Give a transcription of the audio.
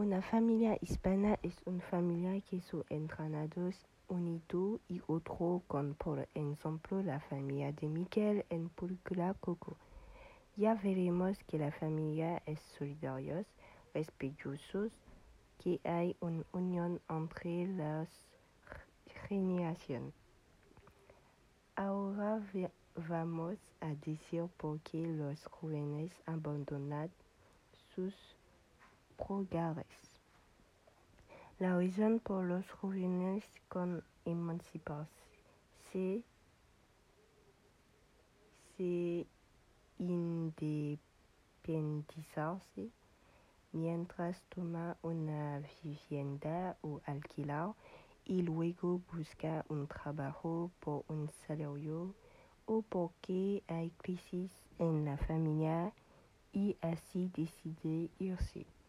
Una familia hispana es una familia que son entrenados unidos y otro con, por ejemplo, la familia de Miguel en película Coco. Ya veremos que la familia es solidarios, respetuosos, que hay una unión entre las generaciones. Ahora vamos a decir por qué los jóvenes abandonan sus La razón por los jóvenes con emanciparse se independizarse mientras toma una vivienda o alquilar y luego busca un trabajo por un salario o porque hay crisis en la familia y así decide irse.